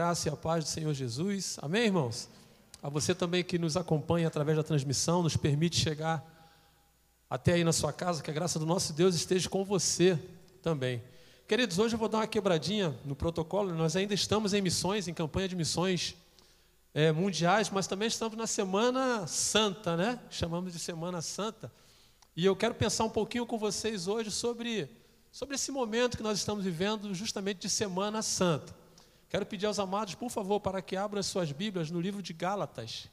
graça e a paz do Senhor Jesus. Amém, irmãos? A você também que nos acompanha através da transmissão, nos permite chegar até aí na sua casa, que a graça do nosso Deus esteja com você também. Queridos, hoje eu vou dar uma quebradinha no protocolo. Nós ainda estamos em missões, em campanha de missões é, mundiais, mas também estamos na Semana Santa, né? Chamamos de Semana Santa. E eu quero pensar um pouquinho com vocês hoje sobre, sobre esse momento que nós estamos vivendo, justamente de Semana Santa. Quero pedir aos amados, por favor, para que abram as suas Bíblias no livro de Gálatas.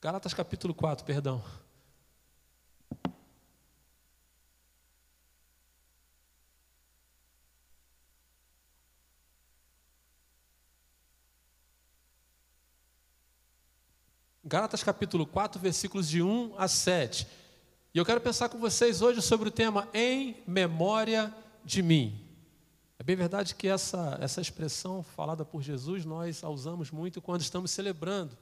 Gálatas capítulo 4, perdão. Gálatas capítulo 4, versículos de 1 a 7. E eu quero pensar com vocês hoje sobre o tema em memória de mim. É bem verdade que essa, essa expressão falada por Jesus nós a usamos muito quando estamos celebrando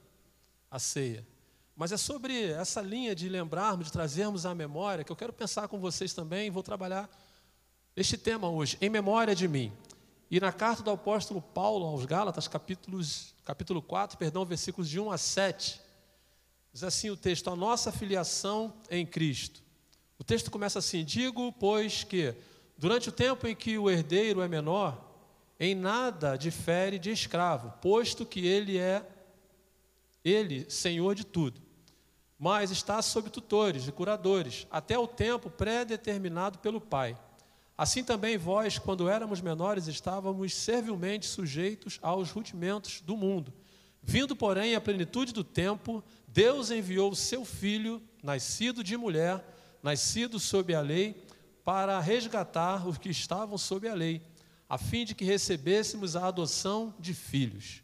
a ceia. Mas é sobre essa linha de lembrarmos, de trazermos à memória, que eu quero pensar com vocês também, vou trabalhar este tema hoje, em memória de mim. E na carta do apóstolo Paulo aos Gálatas, capítulos, capítulo 4, perdão, versículos de 1 a 7, Diz assim o texto: a nossa filiação em Cristo. O texto começa assim: Digo, pois, que durante o tempo em que o herdeiro é menor, em nada difere de escravo, posto que ele é ele senhor de tudo, mas está sob tutores e curadores, até o tempo pré-determinado pelo Pai. Assim também vós, quando éramos menores, estávamos servilmente sujeitos aos rudimentos do mundo. Vindo, porém, à plenitude do tempo, Deus enviou o seu filho, nascido de mulher, nascido sob a lei, para resgatar os que estavam sob a lei, a fim de que recebêssemos a adoção de filhos.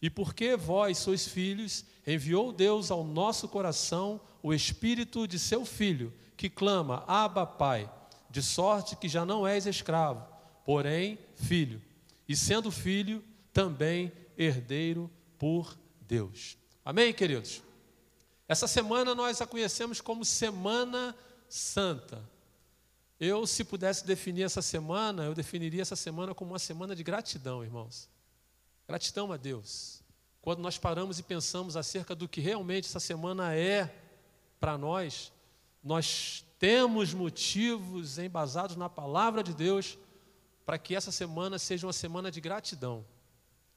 E porque vós sois filhos, enviou Deus ao nosso coração o espírito de seu filho, que clama: Abba, Pai, de sorte que já não és escravo, porém filho, e sendo filho, também herdeiro por Deus. Amém, queridos? Essa semana nós a conhecemos como Semana Santa. Eu, se pudesse definir essa semana, eu definiria essa semana como uma semana de gratidão, irmãos. Gratidão a Deus. Quando nós paramos e pensamos acerca do que realmente essa semana é para nós, nós temos motivos embasados na palavra de Deus para que essa semana seja uma semana de gratidão.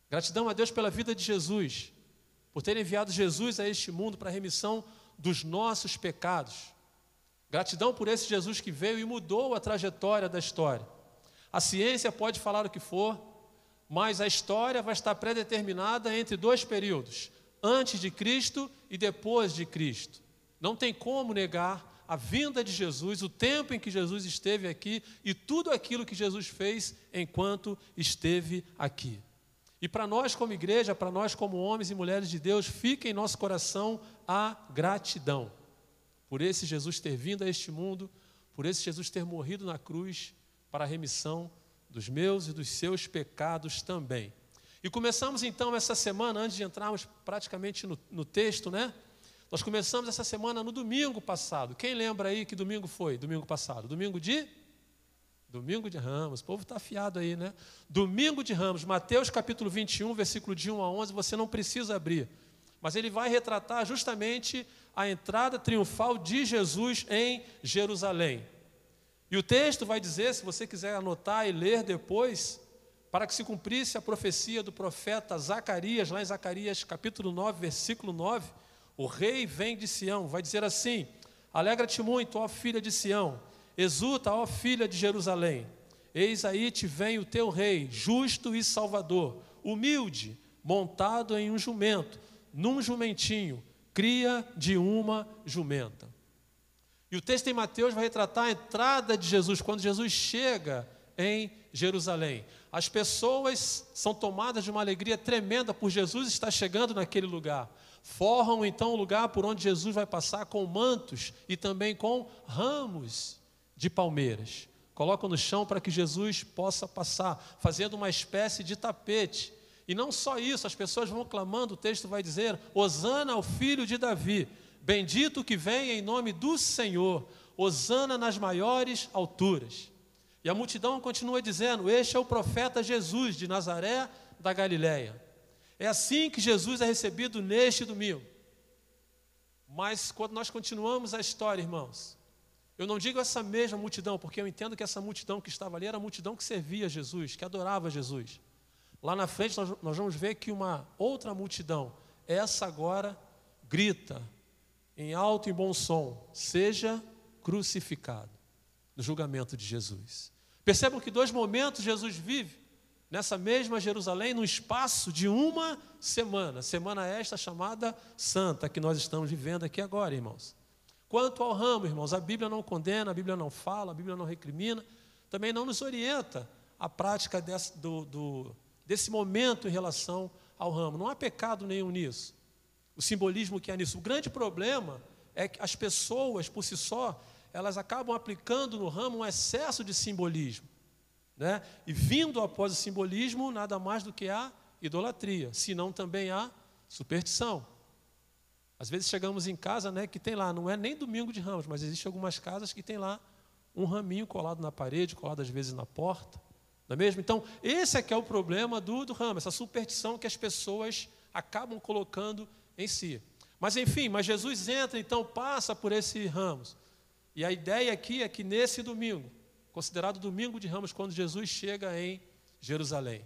Gratidão a Deus pela vida de Jesus, por ter enviado Jesus a este mundo para a remissão dos nossos pecados. Gratidão por esse Jesus que veio e mudou a trajetória da história. A ciência pode falar o que for, mas a história vai estar predeterminada entre dois períodos, antes de Cristo e depois de Cristo. Não tem como negar a vinda de Jesus, o tempo em que Jesus esteve aqui e tudo aquilo que Jesus fez enquanto esteve aqui. E para nós, como igreja, para nós, como homens e mulheres de Deus, fica em nosso coração a gratidão por esse Jesus ter vindo a este mundo, por esse Jesus ter morrido na cruz para a remissão dos meus e dos seus pecados também. E começamos então essa semana, antes de entrarmos praticamente no, no texto, né? Nós começamos essa semana no domingo passado. Quem lembra aí que domingo foi? Domingo passado? Domingo de Domingo de Ramos, o povo está afiado aí, né? Domingo de Ramos, Mateus capítulo 21, versículo de 1 a 11, você não precisa abrir, mas ele vai retratar justamente a entrada triunfal de Jesus em Jerusalém. E o texto vai dizer, se você quiser anotar e ler depois, para que se cumprisse a profecia do profeta Zacarias, lá em Zacarias capítulo 9, versículo 9, o rei vem de Sião, vai dizer assim: Alegra-te muito, ó filha de Sião Exulta, ó filha de Jerusalém, eis aí te vem o teu rei, justo e salvador, humilde, montado em um jumento, num jumentinho, cria de uma jumenta. E o texto em Mateus vai retratar a entrada de Jesus, quando Jesus chega em Jerusalém. As pessoas são tomadas de uma alegria tremenda por Jesus estar chegando naquele lugar. Forram então o lugar por onde Jesus vai passar com mantos e também com ramos de palmeiras. Colocam no chão para que Jesus possa passar, fazendo uma espécie de tapete. E não só isso, as pessoas vão clamando, o texto vai dizer: Hosana ao filho de Davi, Bendito que vem em nome do Senhor, Hosana nas maiores alturas. E a multidão continua dizendo: Este é o profeta Jesus de Nazaré da Galiléia. É assim que Jesus é recebido neste domingo. Mas quando nós continuamos a história, irmãos, eu não digo essa mesma multidão, porque eu entendo que essa multidão que estava ali era a multidão que servia Jesus, que adorava Jesus. Lá na frente nós, nós vamos ver que uma outra multidão, essa agora, grita em alto e bom som: seja crucificado no julgamento de Jesus. Percebam que dois momentos Jesus vive nessa mesma Jerusalém, no espaço de uma semana, semana esta chamada Santa, que nós estamos vivendo aqui agora, irmãos. Quanto ao ramo, irmãos, a Bíblia não condena, a Bíblia não fala, a Bíblia não recrimina, também não nos orienta a prática desse, do, do, desse momento em relação ao ramo. Não há pecado nenhum nisso. O simbolismo que há nisso. O grande problema é que as pessoas, por si só, elas acabam aplicando no ramo um excesso de simbolismo. Né? E vindo após o simbolismo, nada mais do que a idolatria, senão também a superstição. Às vezes chegamos em casa, né, que tem lá, não é nem domingo de ramos, mas existem algumas casas que tem lá um raminho colado na parede, colado às vezes na porta. Não é mesmo? Então, esse é que é o problema do, do ramo, essa superstição que as pessoas acabam colocando em si. Mas enfim, mas Jesus entra, então passa por esses ramos. E a ideia aqui é que nesse domingo, considerado domingo de Ramos, quando Jesus chega em Jerusalém.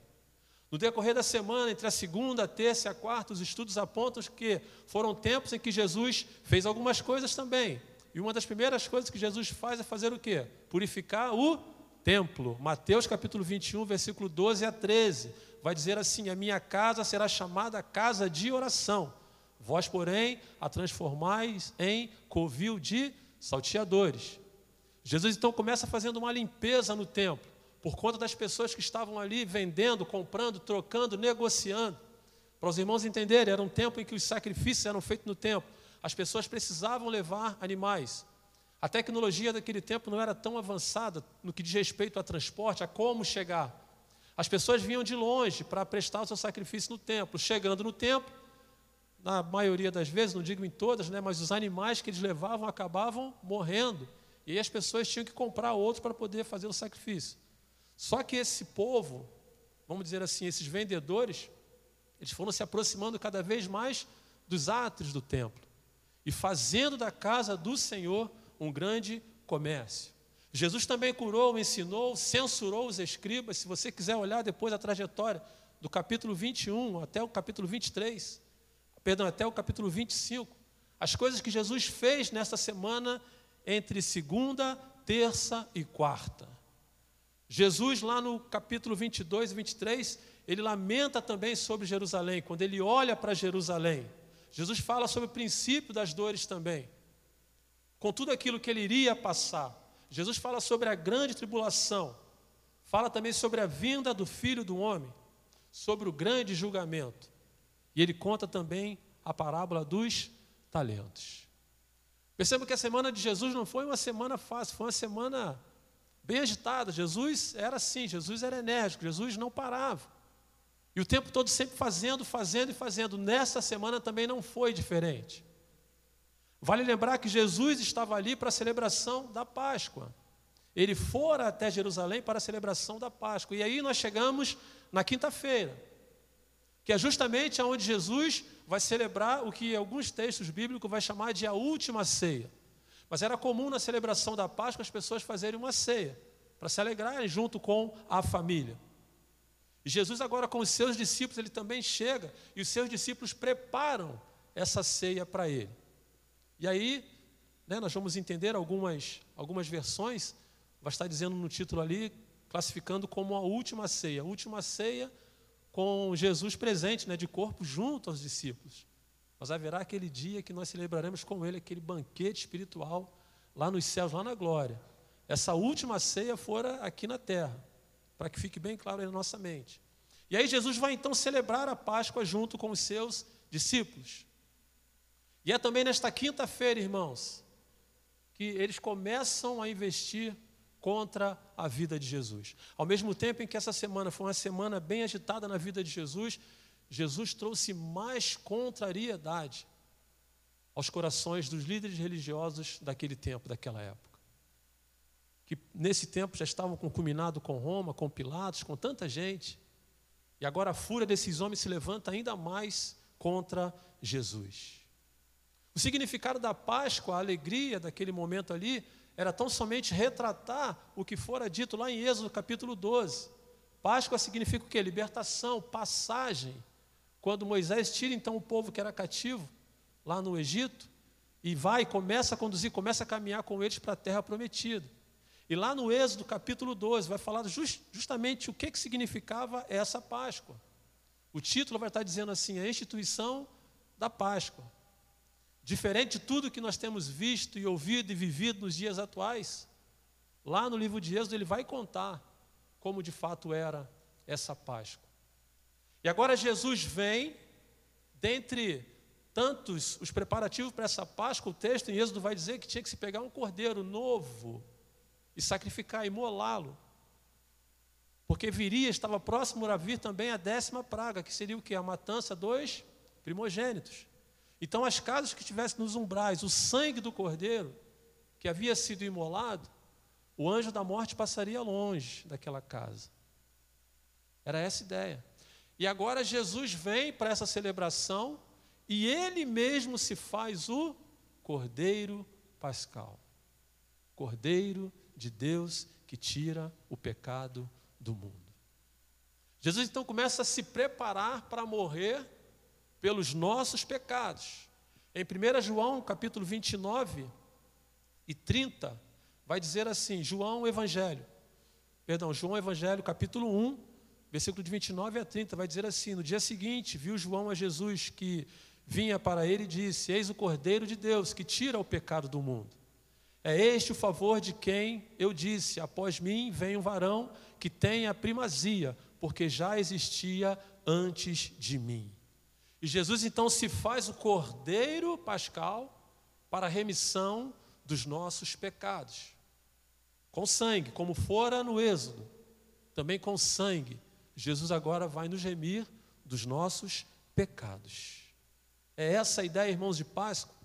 No decorrer da semana, entre a segunda, a terça e a quarta, os estudos apontam que foram tempos em que Jesus fez algumas coisas também. E uma das primeiras coisas que Jesus faz é fazer o quê? Purificar o templo. Mateus capítulo 21, versículo 12 a 13. Vai dizer assim: A minha casa será chamada casa de oração. Vós, porém, a transformais em covil de salteadores. Jesus então começa fazendo uma limpeza no templo, por conta das pessoas que estavam ali vendendo, comprando, trocando, negociando. Para os irmãos entenderem, era um tempo em que os sacrifícios eram feitos no templo. As pessoas precisavam levar animais. A tecnologia daquele tempo não era tão avançada no que diz respeito a transporte, a como chegar. As pessoas vinham de longe para prestar o seu sacrifício no templo. Chegando no templo, na maioria das vezes, não digo em todas, né, mas os animais que eles levavam acabavam morrendo. E aí as pessoas tinham que comprar outro para poder fazer o sacrifício. Só que esse povo, vamos dizer assim, esses vendedores, eles foram se aproximando cada vez mais dos átrios do templo e fazendo da casa do Senhor um grande comércio. Jesus também curou, ensinou, censurou os escribas. Se você quiser olhar depois a trajetória do capítulo 21 até o capítulo 23, perdão, até o capítulo 25, as coisas que Jesus fez nessa semana entre segunda, terça e quarta. Jesus, lá no capítulo 22 e 23, ele lamenta também sobre Jerusalém, quando ele olha para Jerusalém. Jesus fala sobre o princípio das dores também, com tudo aquilo que ele iria passar. Jesus fala sobre a grande tribulação, fala também sobre a vinda do filho do homem, sobre o grande julgamento. E ele conta também a parábola dos talentos. Perceba que a semana de Jesus não foi uma semana fácil, foi uma semana bem agitada. Jesus era assim, Jesus era enérgico, Jesus não parava. E o tempo todo sempre fazendo, fazendo e fazendo. Nessa semana também não foi diferente. Vale lembrar que Jesus estava ali para a celebração da Páscoa. Ele fora até Jerusalém para a celebração da Páscoa. E aí nós chegamos na quinta-feira, que é justamente onde Jesus vai celebrar o que alguns textos bíblicos vai chamar de a última ceia. Mas era comum na celebração da Páscoa as pessoas fazerem uma ceia, para se alegrarem junto com a família. E Jesus agora com os seus discípulos, ele também chega e os seus discípulos preparam essa ceia para ele. E aí, né, nós vamos entender algumas, algumas versões, vai estar dizendo no título ali, classificando como a última ceia. A última ceia com Jesus presente, né, de corpo, junto aos discípulos. Mas haverá aquele dia que nós celebraremos com Ele aquele banquete espiritual lá nos céus, lá na glória. Essa última ceia fora aqui na terra, para que fique bem claro aí na nossa mente. E aí Jesus vai então celebrar a Páscoa junto com os seus discípulos. E é também nesta quinta-feira, irmãos, que eles começam a investir contra a vida de Jesus. Ao mesmo tempo em que essa semana foi uma semana bem agitada na vida de Jesus, Jesus trouxe mais contrariedade. aos corações dos líderes religiosos daquele tempo, daquela época. Que nesse tempo já estavam concuminados com Roma, com Pilatos, com tanta gente. E agora a fúria desses homens se levanta ainda mais contra Jesus. O significado da Páscoa, a alegria daquele momento ali, era tão somente retratar o que fora dito lá em Êxodo capítulo 12. Páscoa significa o quê? Libertação, passagem. Quando Moisés tira então o povo que era cativo lá no Egito e vai, começa a conduzir, começa a caminhar com eles para a terra prometida. E lá no Êxodo, capítulo 12, vai falar just, justamente o que, que significava essa Páscoa. O título vai estar dizendo assim: a instituição da Páscoa. Diferente de tudo que nós temos visto e ouvido e vivido nos dias atuais, lá no livro de Êxodo ele vai contar como de fato era essa Páscoa. E agora Jesus vem, dentre tantos os preparativos para essa Páscoa, o texto em Êxodo vai dizer que tinha que se pegar um cordeiro novo e sacrificar, imolá-lo. Porque viria, estava próximo a vir também a décima praga, que seria o que? A matança dos primogênitos. Então, as casas que estivessem nos umbrais, o sangue do cordeiro, que havia sido imolado, o anjo da morte passaria longe daquela casa. Era essa a ideia. E agora Jesus vem para essa celebração e ele mesmo se faz o Cordeiro Pascal. Cordeiro de Deus que tira o pecado do mundo. Jesus então começa a se preparar para morrer pelos nossos pecados. Em 1 João, capítulo 29 e 30, vai dizer assim: João Evangelho, perdão, João Evangelho, capítulo 1, versículo de 29 a 30, vai dizer assim: No dia seguinte, viu João a Jesus que vinha para ele e disse: Eis o Cordeiro de Deus que tira o pecado do mundo. É este o favor de quem eu disse: Após mim vem um varão que tem a primazia, porque já existia antes de mim. E Jesus então se faz o Cordeiro Pascal para a remissão dos nossos pecados. Com sangue, como fora no Êxodo, também com sangue, Jesus agora vai nos remir dos nossos pecados. É essa a ideia, irmãos, de Páscoa.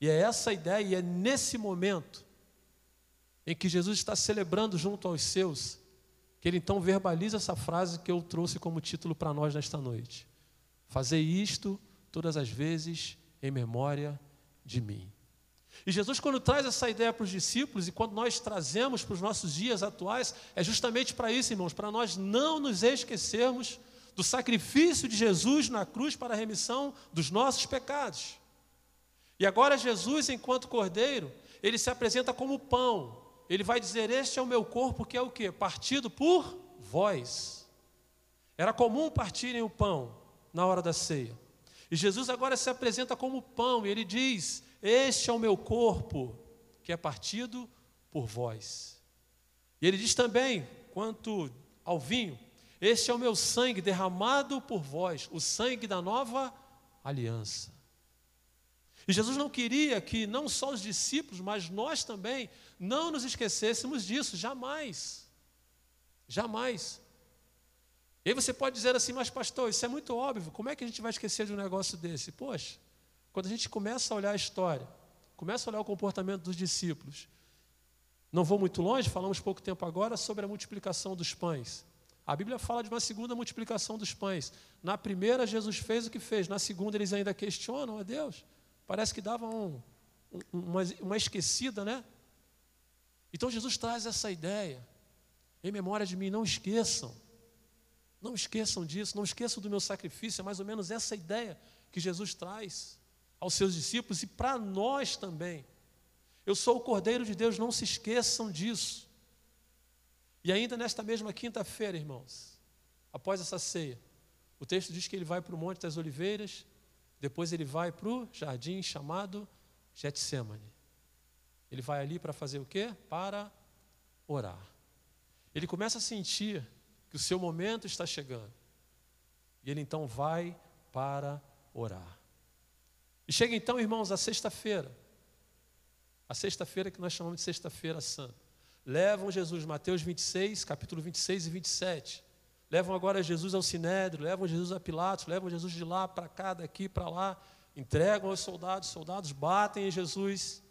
E é essa a ideia, e é nesse momento em que Jesus está celebrando junto aos seus, que ele então verbaliza essa frase que eu trouxe como título para nós nesta noite. Fazer isto todas as vezes em memória de mim. E Jesus, quando traz essa ideia para os discípulos e quando nós trazemos para os nossos dias atuais, é justamente para isso, irmãos, para nós não nos esquecermos do sacrifício de Jesus na cruz para a remissão dos nossos pecados. E agora Jesus, enquanto cordeiro, ele se apresenta como pão. Ele vai dizer: "Este é o meu corpo, que é o que? Partido por vós". Era comum partirem o pão na hora da ceia. E Jesus agora se apresenta como pão, e ele diz: "Este é o meu corpo, que é partido por vós". E ele diz também, quanto ao vinho, este é o meu sangue derramado por vós, o sangue da nova aliança. E Jesus não queria que não só os discípulos, mas nós também não nos esquecêssemos disso, jamais. Jamais. E aí você pode dizer assim, mas pastor, isso é muito óbvio, como é que a gente vai esquecer de um negócio desse? Poxa, quando a gente começa a olhar a história, começa a olhar o comportamento dos discípulos, não vou muito longe, falamos pouco tempo agora sobre a multiplicação dos pães. A Bíblia fala de uma segunda multiplicação dos pães. Na primeira, Jesus fez o que fez. Na segunda, eles ainda questionam a Deus. Parece que davam um, uma, uma esquecida, né? Então, Jesus traz essa ideia. Em memória de mim, não esqueçam. Não esqueçam disso, não esqueçam do meu sacrifício. É mais ou menos essa ideia que Jesus traz aos seus discípulos e para nós também. Eu sou o Cordeiro de Deus, não se esqueçam disso. E ainda nesta mesma quinta-feira, irmãos, após essa ceia, o texto diz que ele vai para o Monte das Oliveiras, depois ele vai para o jardim chamado Getsemane. Ele vai ali para fazer o quê? Para orar. Ele começa a sentir que o seu momento está chegando. E ele então vai para orar. E chega então, irmãos, a sexta-feira. A sexta-feira que nós chamamos de Sexta-feira Santa levam Jesus, Mateus 26, capítulo 26 e 27. Levam agora Jesus ao Sinédrio, levam Jesus a Pilatos, levam Jesus de lá para cá, daqui para lá, entregam aos soldados, soldados batem em Jesus,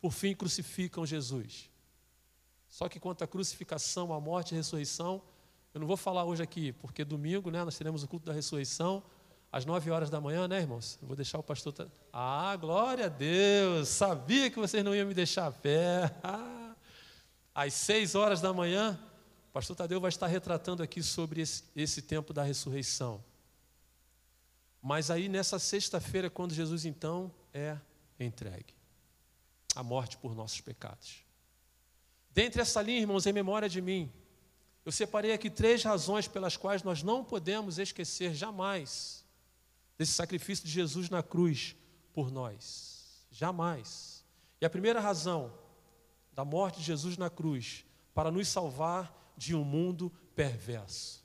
por fim crucificam Jesus. Só que quanto à crucificação, à morte e à ressurreição, eu não vou falar hoje aqui, porque domingo né, nós teremos o culto da ressurreição, às nove horas da manhã, né, irmãos? Eu vou deixar o pastor. Ah, glória a Deus! Sabia que vocês não iam me deixar a pé. Às seis horas da manhã, o pastor Tadeu vai estar retratando aqui sobre esse, esse tempo da ressurreição. Mas aí, nessa sexta-feira, quando Jesus então é entregue a morte por nossos pecados. Dentre essa linha, irmãos, em memória de mim, eu separei aqui três razões pelas quais nós não podemos esquecer jamais desse sacrifício de Jesus na cruz por nós. Jamais. E a primeira razão da morte de Jesus na cruz para nos salvar de um mundo perverso.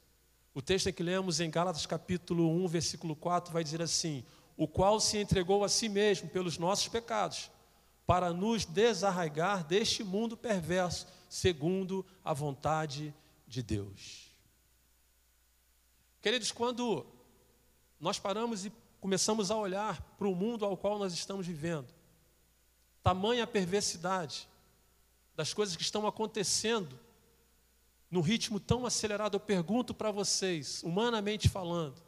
O texto que lemos em Gálatas capítulo 1, versículo 4 vai dizer assim: "O qual se entregou a si mesmo pelos nossos pecados, para nos desarraigar deste mundo perverso, segundo a vontade de Deus." Queridos, quando nós paramos e começamos a olhar para o mundo ao qual nós estamos vivendo. Tamanha perversidade das coisas que estão acontecendo num ritmo tão acelerado. Eu pergunto para vocês, humanamente falando,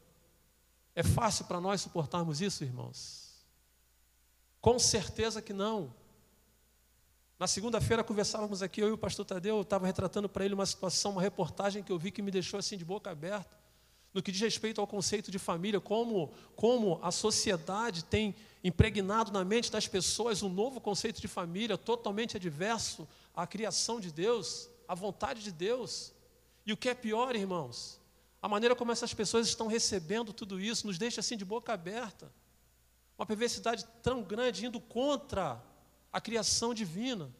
é fácil para nós suportarmos isso, irmãos? Com certeza que não. Na segunda-feira conversávamos aqui, eu e o pastor Tadeu, eu estava retratando para ele uma situação, uma reportagem que eu vi que me deixou assim de boca aberta no que diz respeito ao conceito de família, como, como a sociedade tem impregnado na mente das pessoas um novo conceito de família totalmente adverso à criação de Deus, à vontade de Deus. E o que é pior, irmãos, a maneira como essas pessoas estão recebendo tudo isso nos deixa assim de boca aberta. Uma perversidade tão grande indo contra a criação divina,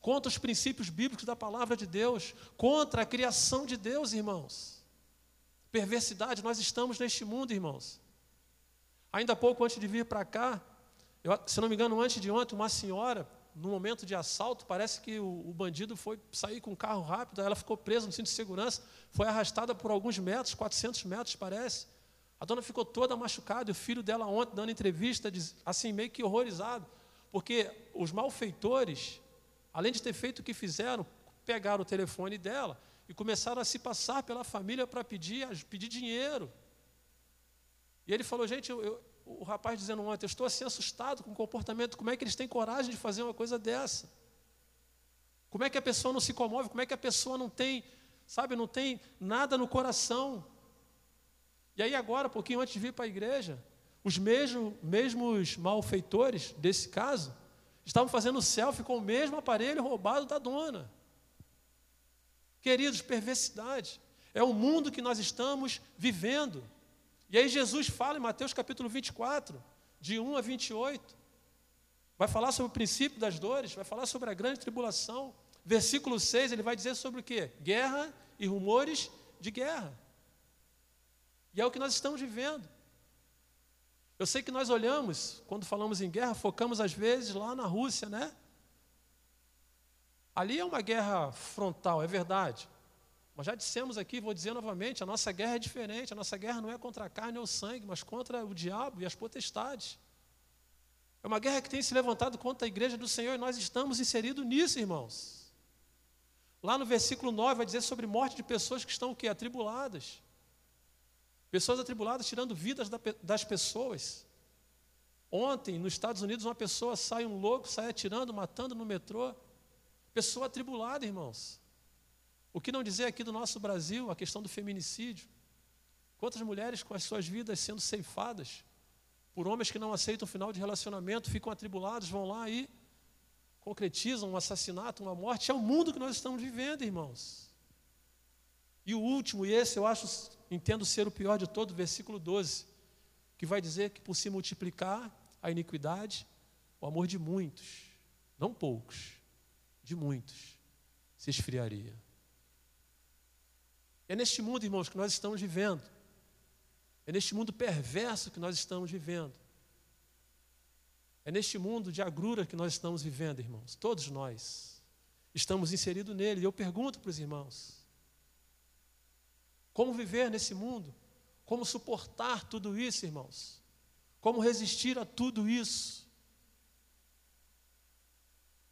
contra os princípios bíblicos da palavra de Deus, contra a criação de Deus, irmãos perversidade nós estamos neste mundo, irmãos. Ainda há pouco antes de vir para cá, eu, se não me engano, antes de ontem, uma senhora, no momento de assalto, parece que o, o bandido foi sair com um carro rápido, ela ficou presa no cinto de segurança, foi arrastada por alguns metros, 400 metros, parece. A dona ficou toda machucada, e o filho dela ontem, dando entrevista, assim, meio que horrorizado, porque os malfeitores, além de ter feito o que fizeram, pegaram o telefone dela e começaram a se passar pela família para pedir, pedir dinheiro. E ele falou, gente, eu, eu, o rapaz dizendo ontem, eu estou assim assustado com o comportamento, como é que eles têm coragem de fazer uma coisa dessa? Como é que a pessoa não se comove? Como é que a pessoa não tem, sabe, não tem nada no coração? E aí agora, pouquinho antes de vir para a igreja, os mesmos malfeitores desse caso estavam fazendo selfie com o mesmo aparelho roubado da dona. Queridos, perversidade. É o mundo que nós estamos vivendo. E aí Jesus fala em Mateus capítulo 24, de 1 a 28. Vai falar sobre o princípio das dores, vai falar sobre a grande tribulação. Versículo 6, ele vai dizer sobre o quê? Guerra e rumores de guerra. E é o que nós estamos vivendo. Eu sei que nós olhamos, quando falamos em guerra, focamos às vezes lá na Rússia, né? Ali é uma guerra frontal, é verdade. Mas já dissemos aqui, vou dizer novamente, a nossa guerra é diferente. A nossa guerra não é contra a carne ou o sangue, mas contra o diabo e as potestades. É uma guerra que tem se levantado contra a igreja do Senhor e nós estamos inseridos nisso, irmãos. Lá no versículo 9 vai dizer sobre morte de pessoas que estão o quê? Atribuladas. Pessoas atribuladas tirando vidas das pessoas. Ontem, nos Estados Unidos, uma pessoa sai um louco, sai atirando, matando no metrô. Pessoa atribulada, irmãos. O que não dizer aqui do nosso Brasil, a questão do feminicídio? Quantas mulheres com as suas vidas sendo ceifadas por homens que não aceitam o final de relacionamento, ficam atribulados, vão lá e concretizam um assassinato, uma morte. É o mundo que nós estamos vivendo, irmãos. E o último, e esse eu acho, entendo ser o pior de todo, versículo 12, que vai dizer que por se multiplicar a iniquidade, o amor de muitos, não poucos, de muitos se esfriaria. É neste mundo, irmãos, que nós estamos vivendo. É neste mundo perverso que nós estamos vivendo. É neste mundo de agrura que nós estamos vivendo, irmãos. Todos nós estamos inseridos nele. E eu pergunto para os irmãos: como viver nesse mundo? Como suportar tudo isso, irmãos? Como resistir a tudo isso?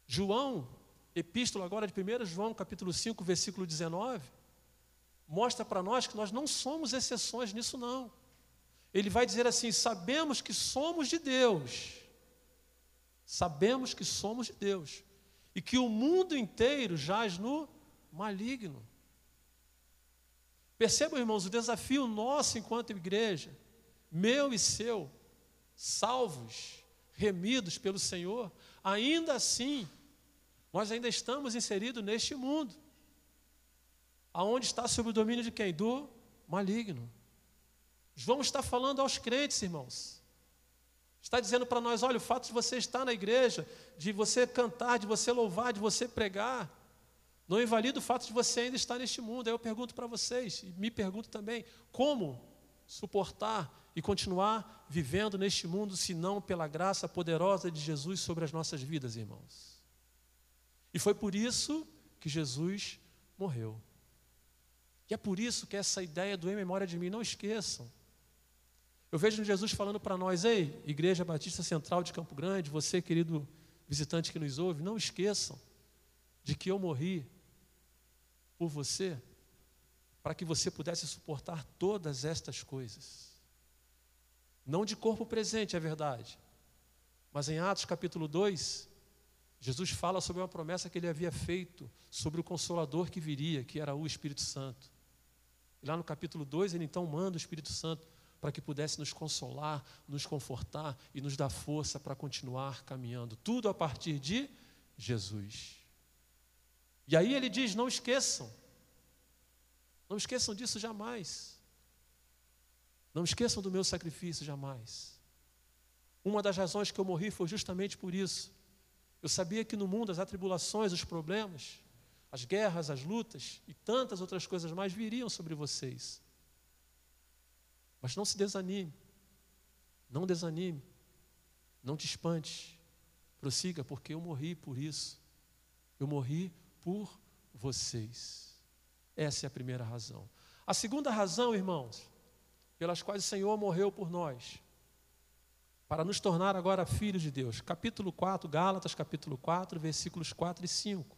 João, epístola agora de 1 João, capítulo 5, versículo 19, mostra para nós que nós não somos exceções nisso, não. Ele vai dizer assim: sabemos que somos de Deus, sabemos que somos de Deus, e que o mundo inteiro jaz no maligno. Percebam, irmãos, o desafio nosso enquanto igreja, meu e seu, salvos, remidos pelo Senhor, ainda assim, nós ainda estamos inseridos neste mundo, aonde está sob o domínio de quem? Do maligno. João está falando aos crentes, irmãos. Está dizendo para nós: olha, o fato de você estar na igreja, de você cantar, de você louvar, de você pregar, não invalida o fato de você ainda estar neste mundo. Aí eu pergunto para vocês, e me pergunto também, como suportar e continuar vivendo neste mundo, se não pela graça poderosa de Jesus sobre as nossas vidas, irmãos. E foi por isso que Jesus morreu. E é por isso que essa ideia do em memória de mim, não esqueçam. Eu vejo Jesus falando para nós, ei, Igreja Batista Central de Campo Grande, você, querido visitante que nos ouve, não esqueçam de que eu morri por você, para que você pudesse suportar todas estas coisas. Não de corpo presente, é verdade. Mas em Atos capítulo 2, Jesus fala sobre uma promessa que ele havia feito sobre o consolador que viria, que era o Espírito Santo. E lá no capítulo 2, ele então manda o Espírito Santo para que pudesse nos consolar, nos confortar e nos dar força para continuar caminhando. Tudo a partir de Jesus. E aí ele diz: não esqueçam, não esqueçam disso jamais. Não esqueçam do meu sacrifício jamais. Uma das razões que eu morri foi justamente por isso. Eu sabia que no mundo as atribulações, os problemas, as guerras, as lutas e tantas outras coisas mais viriam sobre vocês. Mas não se desanime. Não desanime. Não te espante. Prossiga, porque eu morri por isso. Eu morri por vocês. Essa é a primeira razão. A segunda razão, irmãos, pelas quais o Senhor morreu por nós, para nos tornar agora filhos de Deus. Capítulo 4, Gálatas, capítulo 4, versículos 4 e 5.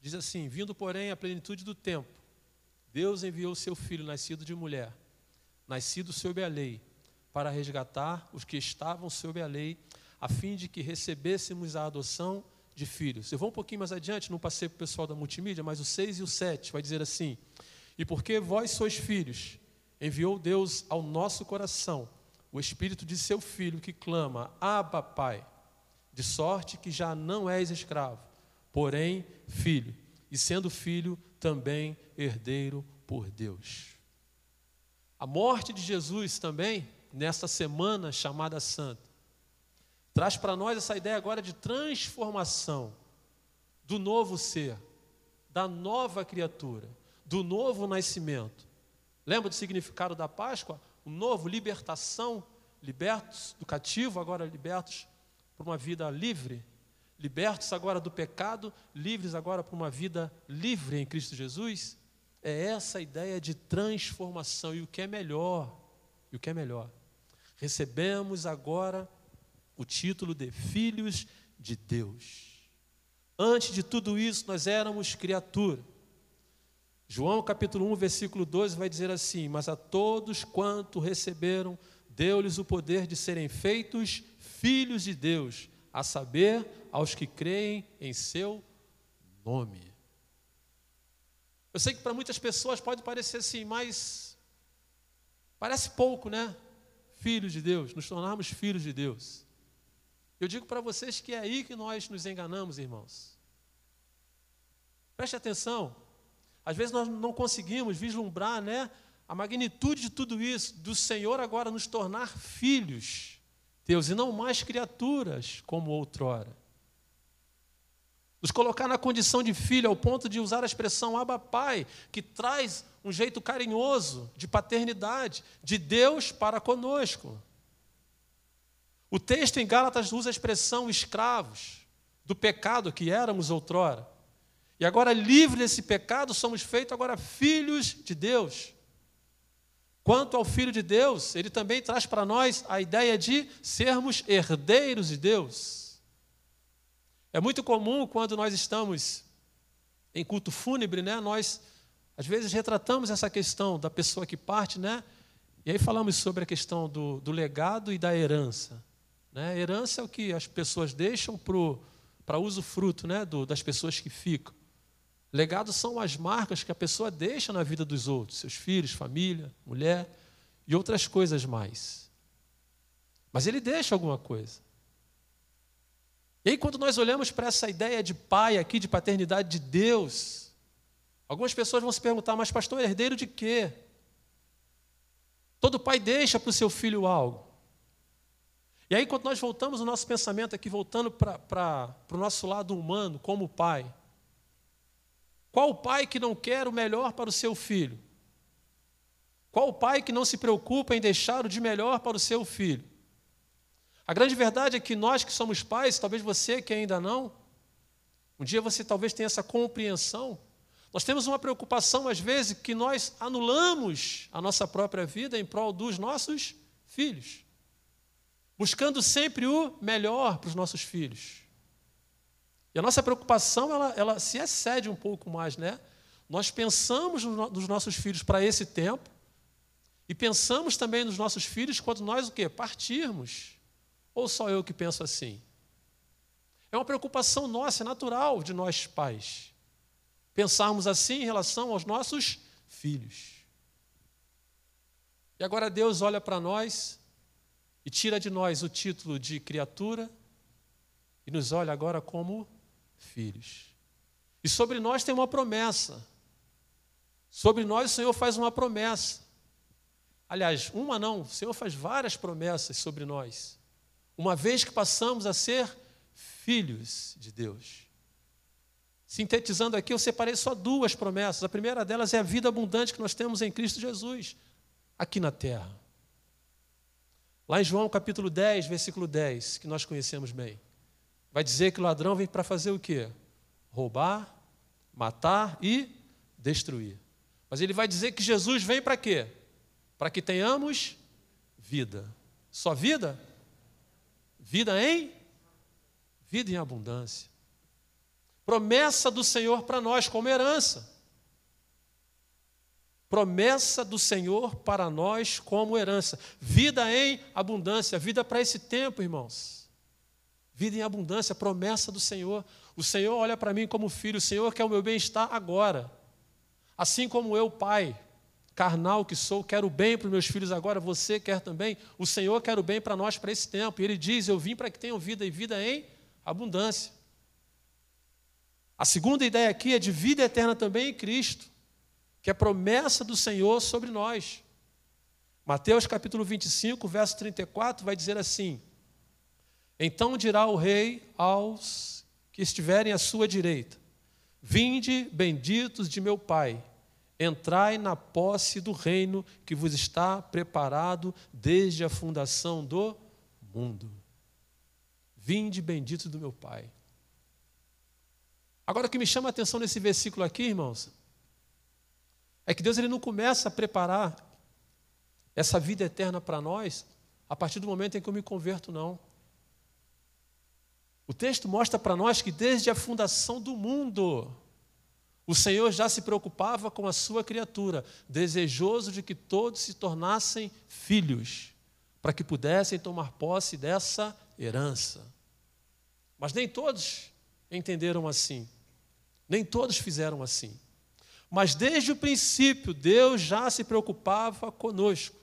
Diz assim: Vindo, porém, à plenitude do tempo, Deus enviou seu filho, nascido de mulher nascido sob a lei, para resgatar os que estavam sob a lei, a fim de que recebêssemos a adoção de filhos. Eu vou um pouquinho mais adiante, não passei para o pessoal da multimídia, mas o 6 e o 7 vai dizer assim: E porque vós sois filhos, enviou Deus ao nosso coração o espírito de seu filho que clama: Abba, Pai. De sorte que já não és escravo, porém filho, e sendo filho, também herdeiro por Deus. A morte de Jesus também, nesta semana chamada Santa, traz para nós essa ideia agora de transformação do novo ser, da nova criatura, do novo nascimento. Lembra do significado da Páscoa? O novo, libertação, libertos do cativo, agora libertos para uma vida livre, libertos agora do pecado, livres agora para uma vida livre em Cristo Jesus. É essa ideia de transformação e o que é melhor, e o que é melhor. Recebemos agora o título de filhos de Deus. Antes de tudo isso, nós éramos criatura. João capítulo 1, versículo 12 vai dizer assim: Mas a todos quanto receberam, deu-lhes o poder de serem feitos filhos de Deus, a saber, aos que creem em seu nome. Eu sei que para muitas pessoas pode parecer assim, mas parece pouco, né? Filhos de Deus, nos tornarmos filhos de Deus. Eu digo para vocês que é aí que nós nos enganamos, irmãos. Preste atenção. Às vezes nós não conseguimos vislumbrar, né, a magnitude de tudo isso, do Senhor agora nos tornar filhos, Deus, e não mais criaturas como outrora. Nos colocar na condição de filho, ao ponto de usar a expressão Abba Pai, que traz um jeito carinhoso de paternidade de Deus para conosco. O texto em Gálatas usa a expressão escravos do pecado que éramos outrora. E agora, livre desse pecado, somos feitos agora filhos de Deus. Quanto ao Filho de Deus, ele também traz para nós a ideia de sermos herdeiros de Deus. É muito comum quando nós estamos em culto fúnebre, né? Nós às vezes retratamos essa questão da pessoa que parte, né? E aí falamos sobre a questão do, do legado e da herança. Né? Herança é o que as pessoas deixam para uso fruto né? Do, das pessoas que ficam. Legado são as marcas que a pessoa deixa na vida dos outros, seus filhos, família, mulher e outras coisas mais. Mas ele deixa alguma coisa. E aí, quando nós olhamos para essa ideia de pai aqui, de paternidade de Deus, algumas pessoas vão se perguntar, mas pastor, herdeiro de quê? Todo pai deixa para o seu filho algo. E aí, quando nós voltamos o nosso pensamento aqui, voltando para o nosso lado humano, como pai, qual o pai que não quer o melhor para o seu filho? Qual o pai que não se preocupa em deixar o de melhor para o seu filho? A grande verdade é que nós que somos pais, talvez você que ainda não, um dia você talvez tenha essa compreensão. Nós temos uma preocupação, às vezes, que nós anulamos a nossa própria vida em prol dos nossos filhos, buscando sempre o melhor para os nossos filhos. E a nossa preocupação, ela, ela se excede um pouco mais, né? Nós pensamos nos nossos filhos para esse tempo e pensamos também nos nossos filhos quando nós o quê? Partirmos. Ou só eu que penso assim? É uma preocupação nossa, é natural de nós pais. Pensarmos assim em relação aos nossos filhos. E agora Deus olha para nós e tira de nós o título de criatura e nos olha agora como filhos. E sobre nós tem uma promessa. Sobre nós o Senhor faz uma promessa. Aliás, uma não, o Senhor faz várias promessas sobre nós. Uma vez que passamos a ser filhos de Deus. Sintetizando aqui, eu separei só duas promessas. A primeira delas é a vida abundante que nós temos em Cristo Jesus, aqui na terra. Lá em João capítulo 10, versículo 10, que nós conhecemos bem. Vai dizer que o ladrão vem para fazer o quê? Roubar, matar e destruir. Mas ele vai dizer que Jesus vem para quê? Para que tenhamos vida. Só vida? Vida em? Vida em abundância. Promessa do Senhor para nós como herança. Promessa do Senhor para nós como herança. Vida em abundância. Vida para esse tempo, irmãos vida em abundância, promessa do Senhor. O Senhor olha para mim como filho, o Senhor quer o meu bem-estar agora. Assim como eu, pai, carnal que sou, quero o bem para os meus filhos agora, você quer também. O Senhor quer o bem para nós para esse tempo. E Ele diz: Eu vim para que tenham vida e vida em abundância. A segunda ideia aqui é de vida eterna também em Cristo, que é promessa do Senhor sobre nós. Mateus capítulo 25, verso 34 vai dizer assim: então dirá o rei aos que estiverem à sua direita: Vinde, benditos de meu Pai, entrai na posse do reino que vos está preparado desde a fundação do mundo. Vinde, benditos do meu Pai. Agora, o que me chama a atenção nesse versículo aqui, irmãos, é que Deus ele não começa a preparar essa vida eterna para nós a partir do momento em que eu me converto, não. O texto mostra para nós que desde a fundação do mundo, o Senhor já se preocupava com a sua criatura, desejoso de que todos se tornassem filhos, para que pudessem tomar posse dessa herança. Mas nem todos entenderam assim, nem todos fizeram assim. Mas desde o princípio, Deus já se preocupava conosco.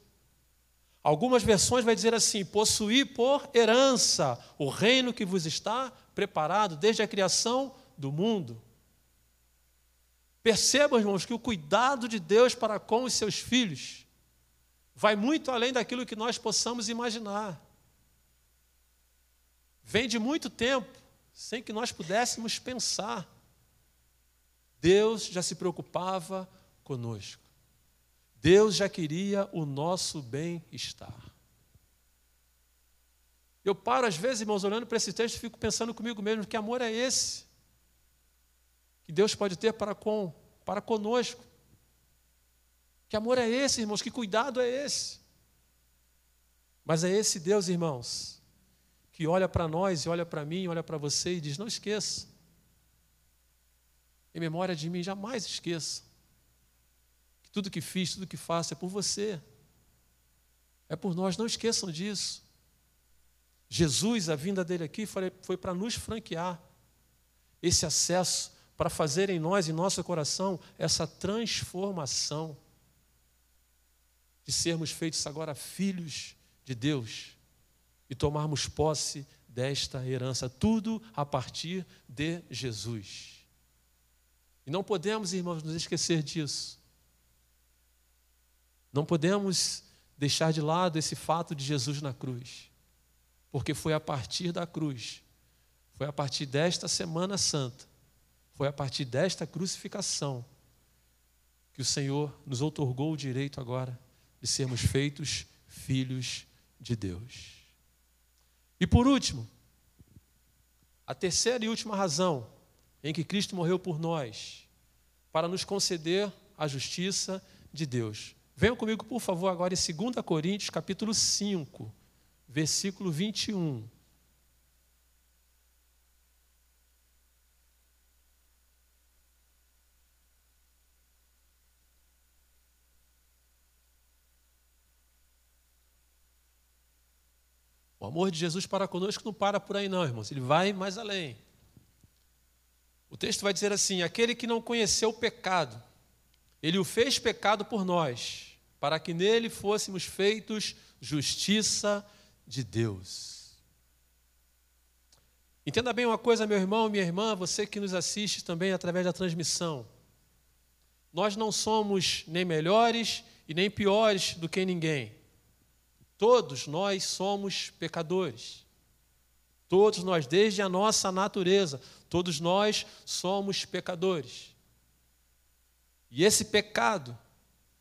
Algumas versões vai dizer assim: possuir por herança o reino que vos está preparado desde a criação do mundo. Percebam, irmãos, que o cuidado de Deus para com os seus filhos vai muito além daquilo que nós possamos imaginar. Vem de muito tempo, sem que nós pudéssemos pensar. Deus já se preocupava conosco. Deus já queria o nosso bem-estar. Eu paro, às vezes, irmãos, olhando para esse texto e fico pensando comigo mesmo: que amor é esse que Deus pode ter para, com, para conosco? Que amor é esse, irmãos? Que cuidado é esse? Mas é esse Deus, irmãos, que olha para nós e olha para mim, olha para você e diz: não esqueça. Em memória de mim, jamais esqueça. Que tudo que fiz, tudo que faço é por você. É por nós, não esqueçam disso. Jesus, a vinda dele aqui, foi, para nos franquear esse acesso, para fazer em nós, em nosso coração, essa transformação de sermos feitos agora filhos de Deus e tomarmos posse desta herança, tudo a partir de Jesus. E não podemos, irmãos, nos esquecer disso. Não podemos deixar de lado esse fato de Jesus na cruz. Porque foi a partir da cruz, foi a partir desta Semana Santa, foi a partir desta crucificação que o Senhor nos outorgou o direito agora de sermos feitos filhos de Deus. E por último, a terceira e última razão em que Cristo morreu por nós, para nos conceder a justiça de Deus. Venham comigo, por favor, agora em 2 Coríntios, capítulo 5 versículo 21. O amor de Jesus para conosco não para por aí, não, irmãos. Ele vai mais além. O texto vai dizer assim: aquele que não conheceu o pecado, ele o fez pecado por nós, para que nele fôssemos feitos justiça de Deus. Entenda bem uma coisa, meu irmão, minha irmã, você que nos assiste também através da transmissão. Nós não somos nem melhores e nem piores do que ninguém. Todos nós somos pecadores. Todos nós, desde a nossa natureza, todos nós somos pecadores. E esse pecado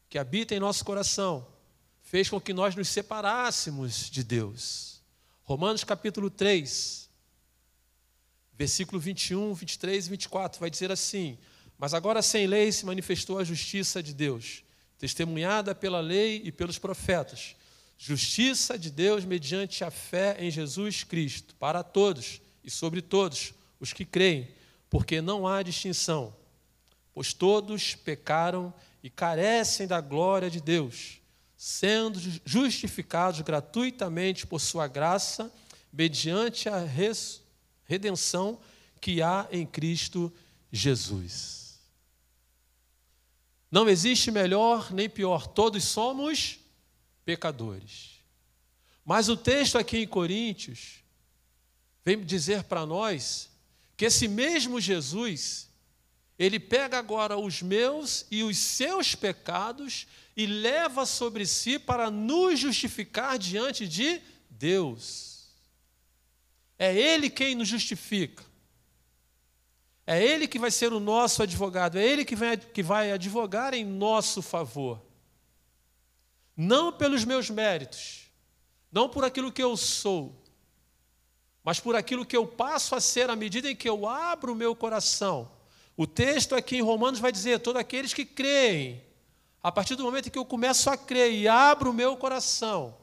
que habita em nosso coração fez com que nós nos separássemos de Deus. Romanos capítulo 3, versículo 21, 23 e 24 vai dizer assim: Mas agora sem lei se manifestou a justiça de Deus, testemunhada pela lei e pelos profetas. Justiça de Deus mediante a fé em Jesus Cristo, para todos e sobre todos os que creem, porque não há distinção, pois todos pecaram e carecem da glória de Deus sendo justificados gratuitamente por sua graça, mediante a redenção que há em Cristo Jesus. Não existe melhor nem pior, todos somos pecadores. Mas o texto aqui em Coríntios vem dizer para nós que esse mesmo Jesus, ele pega agora os meus e os seus pecados e leva sobre si para nos justificar diante de Deus. É Ele quem nos justifica. É Ele que vai ser o nosso advogado, é Ele que vai, que vai advogar em nosso favor. Não pelos meus méritos, não por aquilo que eu sou, mas por aquilo que eu passo a ser à medida em que eu abro o meu coração. O texto aqui em Romanos vai dizer: todos aqueles que creem a partir do momento em que eu começo a crer e abro o meu coração,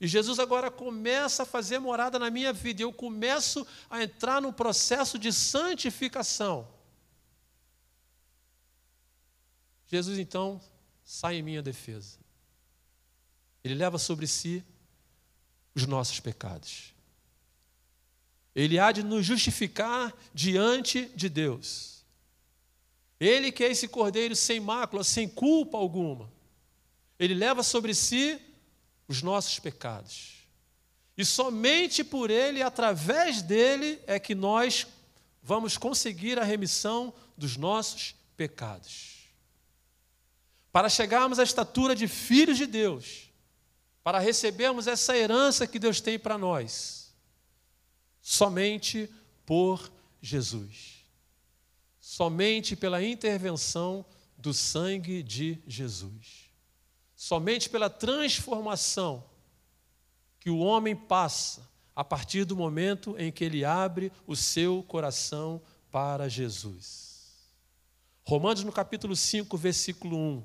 e Jesus agora começa a fazer morada na minha vida, e eu começo a entrar num processo de santificação. Jesus então sai em minha defesa. Ele leva sobre si os nossos pecados. Ele há de nos justificar diante de Deus. Ele que é esse cordeiro sem mácula, sem culpa alguma. Ele leva sobre si os nossos pecados. E somente por ele, através dele, é que nós vamos conseguir a remissão dos nossos pecados. Para chegarmos à estatura de filhos de Deus, para recebermos essa herança que Deus tem para nós, somente por Jesus somente pela intervenção do sangue de Jesus. Somente pela transformação que o homem passa a partir do momento em que ele abre o seu coração para Jesus. Romanos no capítulo 5, versículo 1.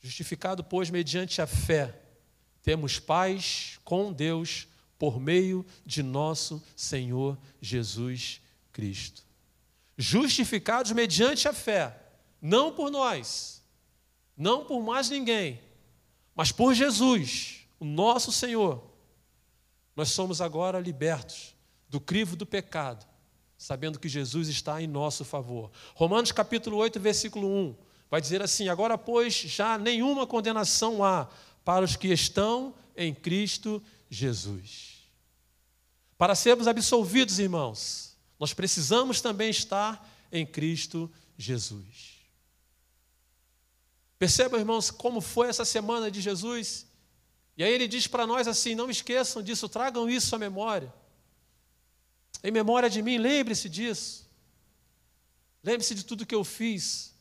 Justificado, pois, mediante a fé, temos paz com Deus por meio de nosso Senhor Jesus Cristo. Justificados mediante a fé, não por nós, não por mais ninguém, mas por Jesus, o nosso Senhor. Nós somos agora libertos do crivo do pecado, sabendo que Jesus está em nosso favor. Romanos capítulo 8, versículo 1, vai dizer assim: Agora, pois, já nenhuma condenação há para os que estão em Cristo Jesus. Para sermos absolvidos, irmãos, nós precisamos também estar em Cristo Jesus. Percebam, irmãos, como foi essa semana de Jesus? E aí ele diz para nós assim: não esqueçam disso, tragam isso à memória. Em memória de mim, lembre-se disso. Lembre-se de tudo que eu fiz.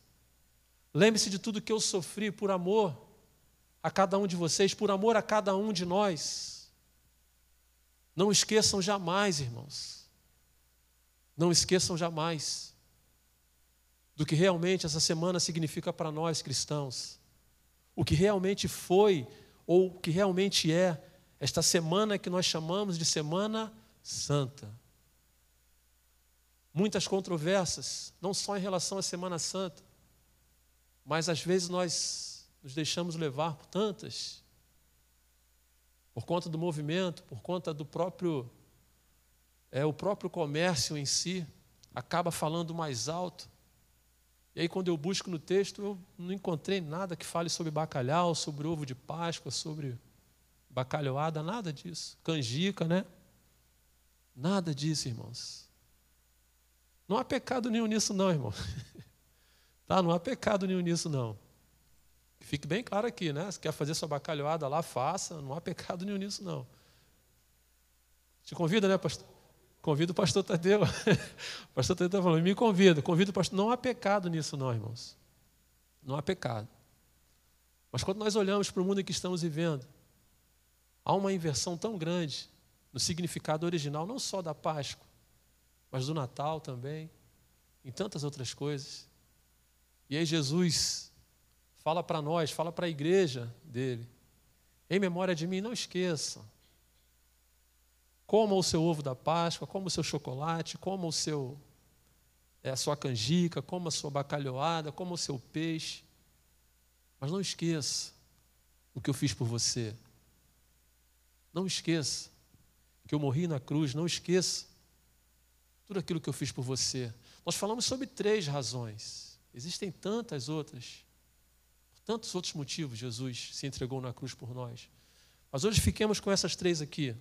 Lembre-se de tudo que eu sofri por amor a cada um de vocês, por amor a cada um de nós. Não esqueçam jamais, irmãos. Não esqueçam jamais do que realmente essa semana significa para nós cristãos. O que realmente foi ou o que realmente é esta semana que nós chamamos de Semana Santa. Muitas controvérsias, não só em relação à Semana Santa, mas às vezes nós nos deixamos levar por tantas, por conta do movimento, por conta do próprio, é, o próprio comércio em si, acaba falando mais alto. E aí, quando eu busco no texto, eu não encontrei nada que fale sobre bacalhau, sobre ovo de Páscoa, sobre bacalhoada, nada disso. Canjica, né? Nada disso, irmãos. Não há pecado nenhum nisso, não, irmão. tá? Não há pecado nenhum nisso, não. Fique bem claro aqui, né? Se quer fazer sua bacalhoada lá, faça. Não há pecado nenhum nisso, não. Te convida, né, pastor? Convido o pastor Tadeu. o pastor Tadeu está falando, me convida, convido o pastor. Não há pecado nisso, não, irmãos. Não há pecado. Mas quando nós olhamos para o mundo em que estamos vivendo, há uma inversão tão grande no significado original, não só da Páscoa, mas do Natal também, em tantas outras coisas. E aí Jesus fala para nós, fala para a igreja dele, em memória de mim, não esqueçam Coma o seu ovo da Páscoa, coma o seu chocolate, coma o seu, é, a sua canjica, coma a sua bacalhoada, coma o seu peixe. Mas não esqueça o que eu fiz por você. Não esqueça que eu morri na cruz. Não esqueça tudo aquilo que eu fiz por você. Nós falamos sobre três razões. Existem tantas outras. Tantos outros motivos, Jesus se entregou na cruz por nós. Mas hoje fiquemos com essas três aqui.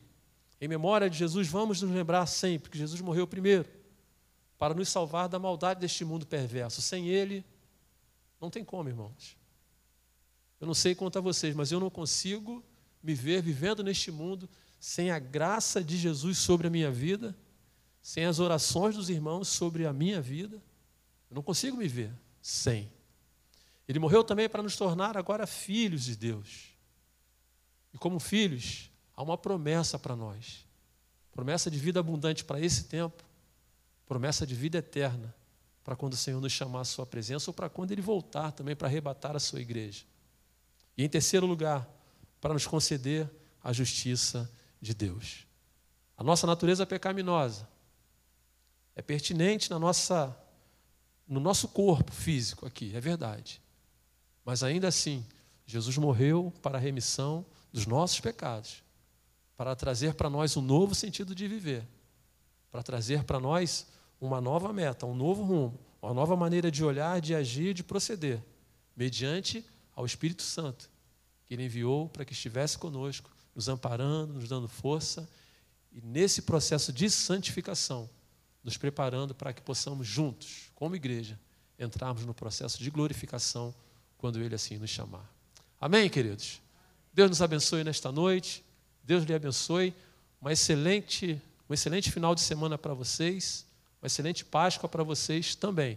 Em memória de Jesus, vamos nos lembrar sempre que Jesus morreu primeiro para nos salvar da maldade deste mundo perverso. Sem Ele, não tem como, irmãos. Eu não sei quanto a vocês, mas eu não consigo me ver vivendo neste mundo sem a graça de Jesus sobre a minha vida, sem as orações dos irmãos sobre a minha vida. Eu não consigo me ver sem. Ele morreu também para nos tornar agora filhos de Deus. E como filhos, há uma promessa para nós. Promessa de vida abundante para esse tempo, promessa de vida eterna para quando o Senhor nos chamar à sua presença ou para quando ele voltar também para arrebatar a sua igreja. E em terceiro lugar, para nos conceder a justiça de Deus. A nossa natureza pecaminosa é pertinente na nossa no nosso corpo físico aqui, é verdade. Mas ainda assim, Jesus morreu para a remissão dos nossos pecados para trazer para nós um novo sentido de viver, para trazer para nós uma nova meta, um novo rumo, uma nova maneira de olhar, de agir, de proceder, mediante ao Espírito Santo, que Ele enviou para que estivesse conosco, nos amparando, nos dando força, e nesse processo de santificação, nos preparando para que possamos juntos, como igreja, entrarmos no processo de glorificação quando Ele assim nos chamar. Amém, queridos? Deus nos abençoe nesta noite. Deus lhe abençoe. Uma excelente, um excelente final de semana para vocês. Uma excelente Páscoa para vocês também.